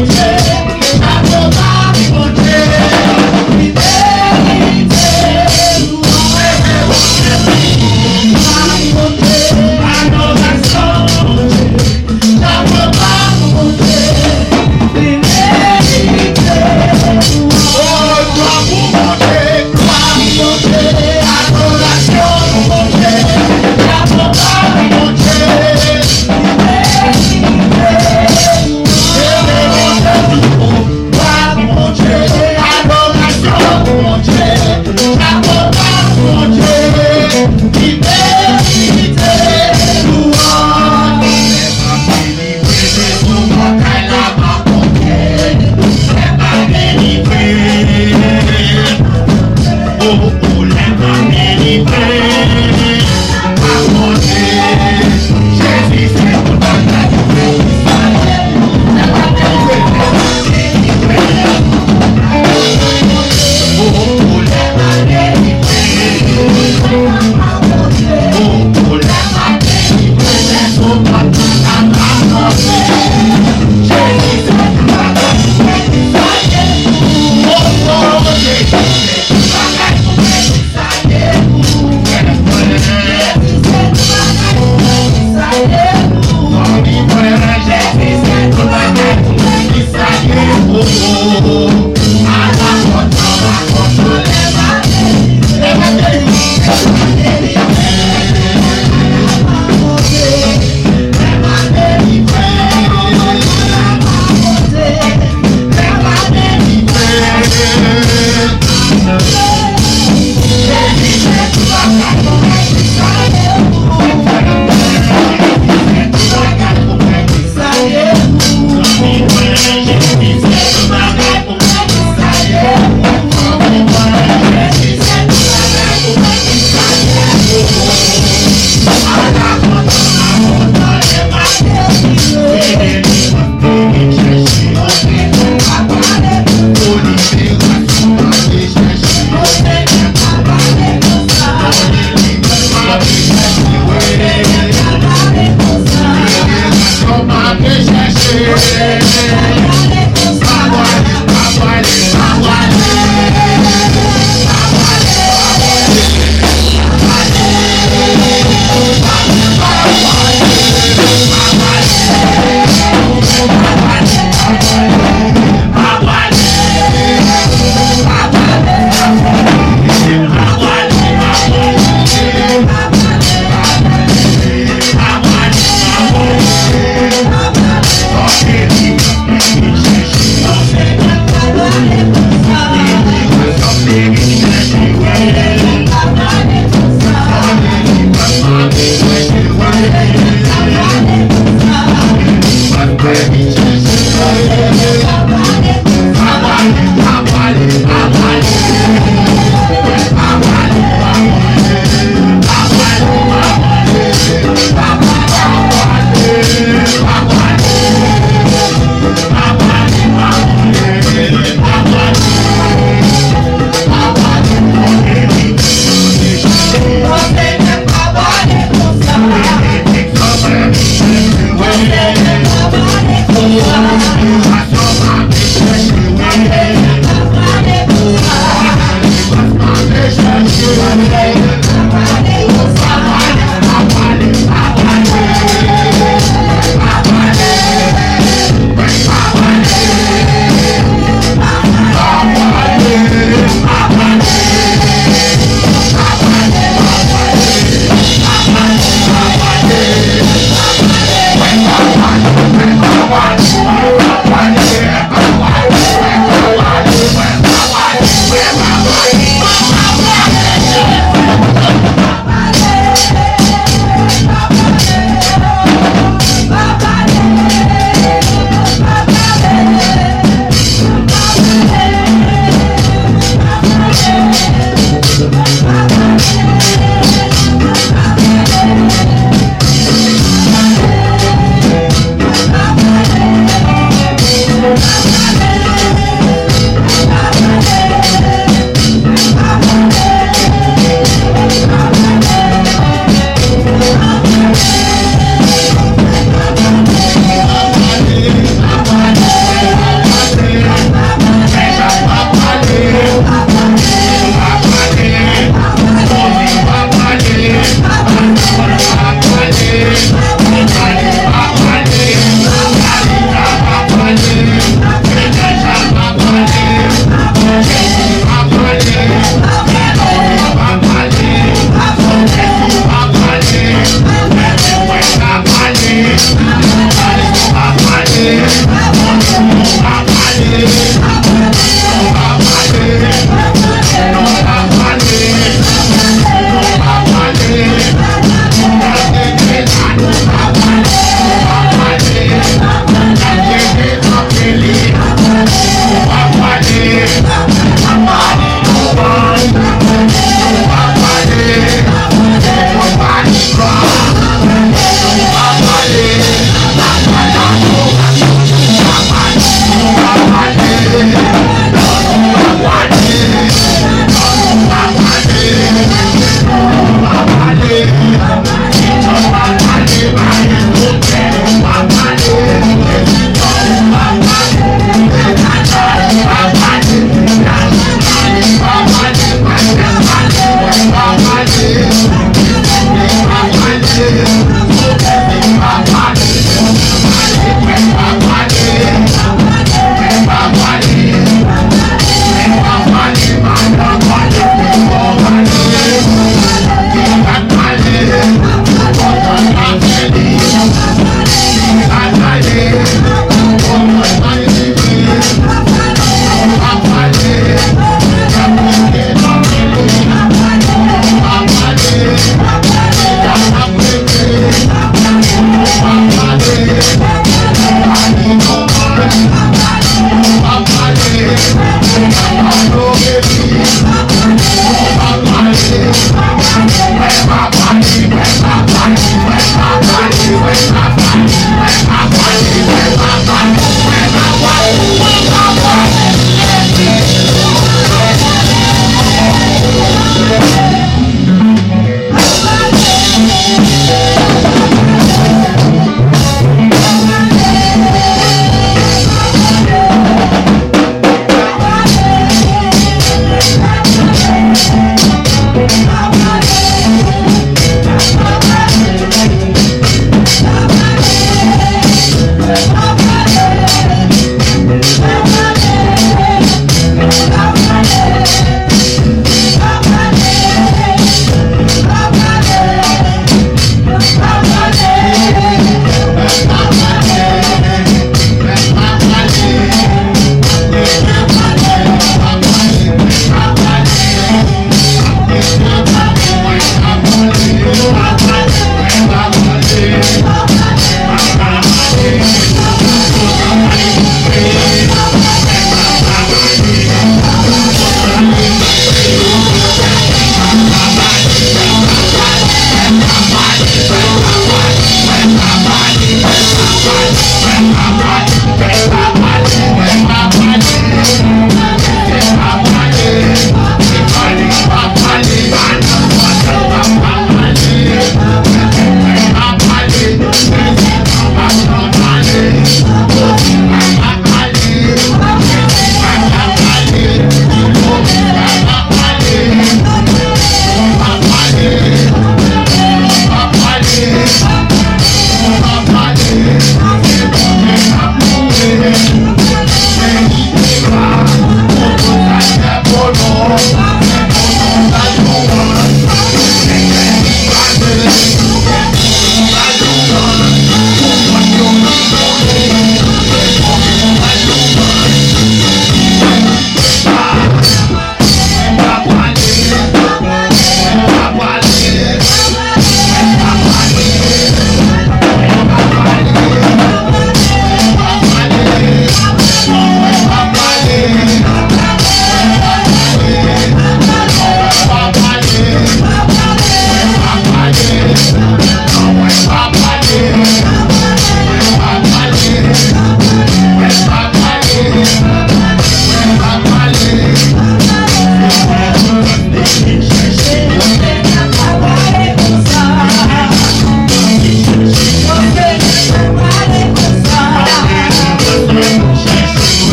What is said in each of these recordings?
Yeah.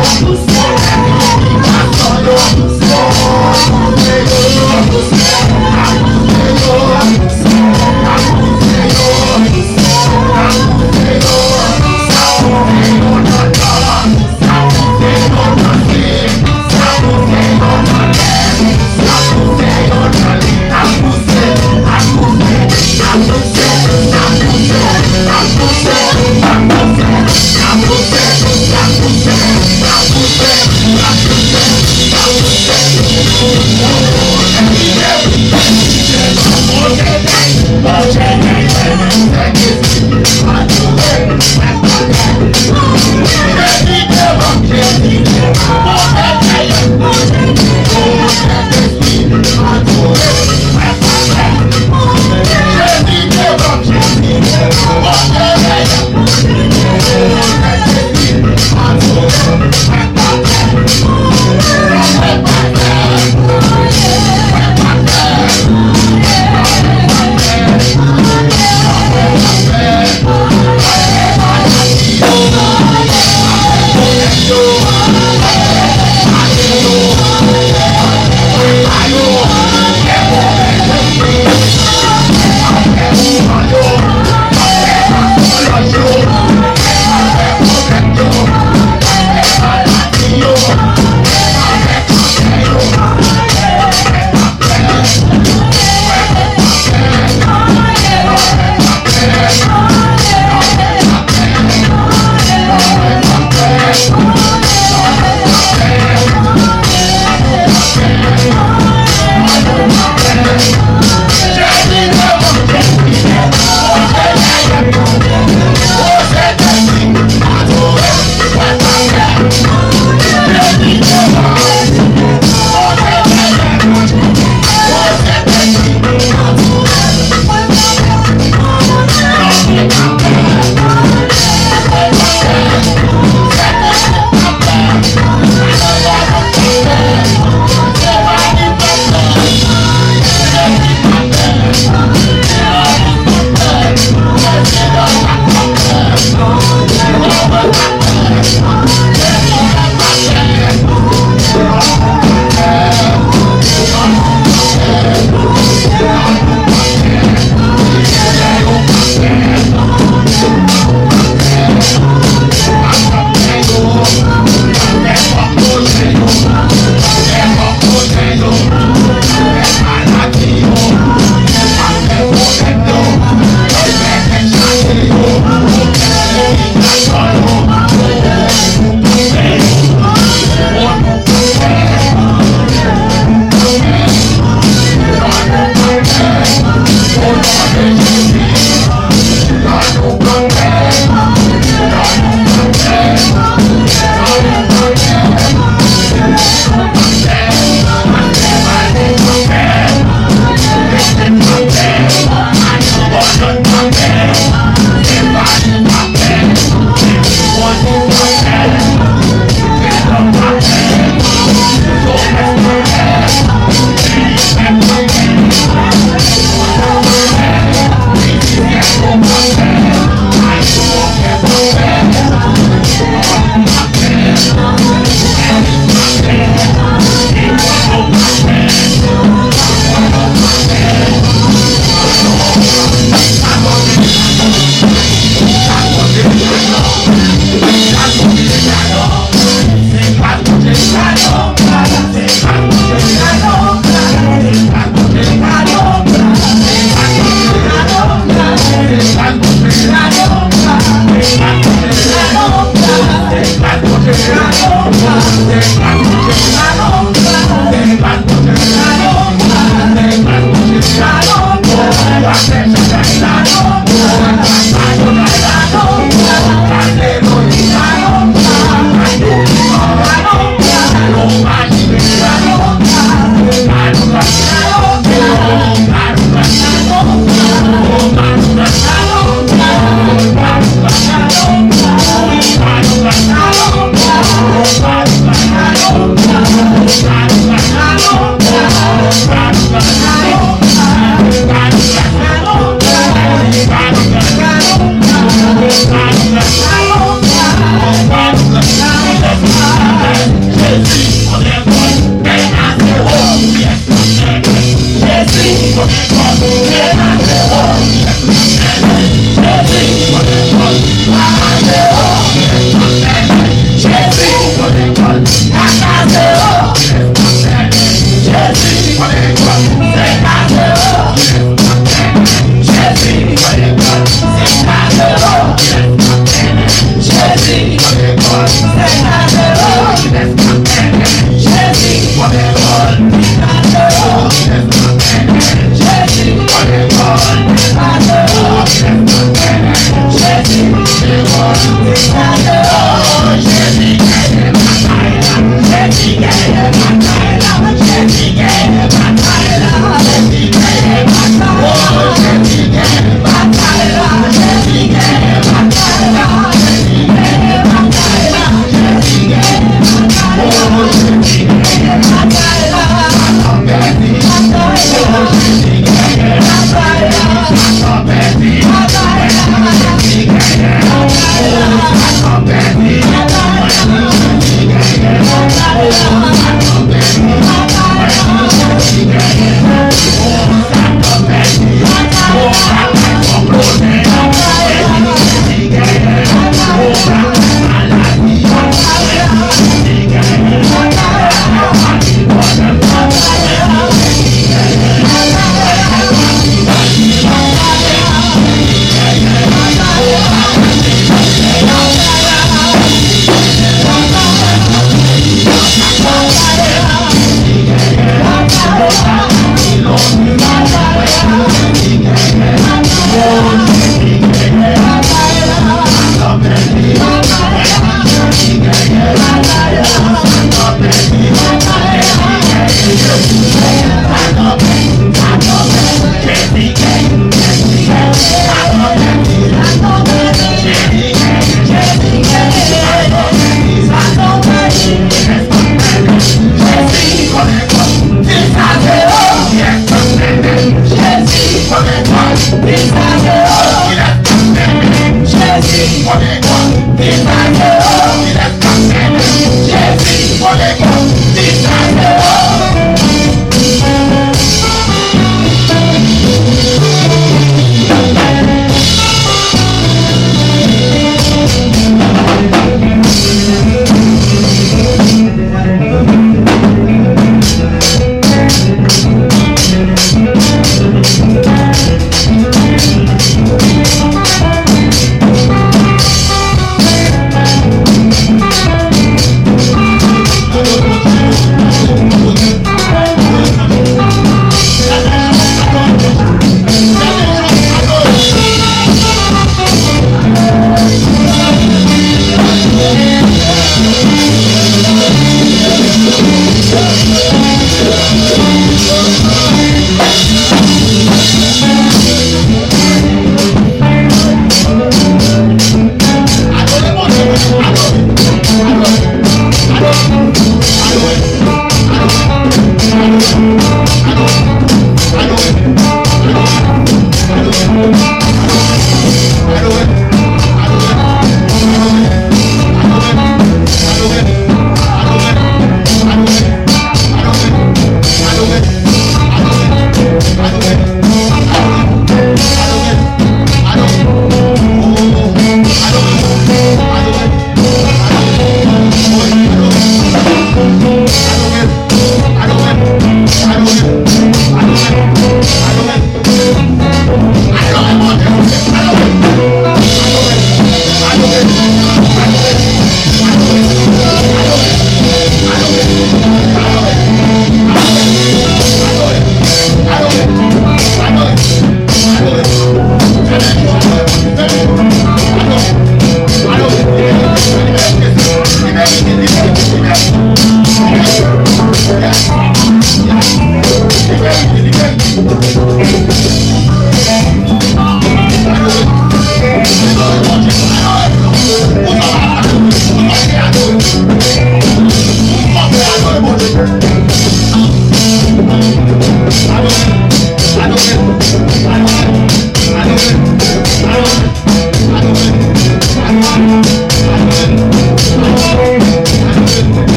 Who's Oh, yeah.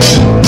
Thank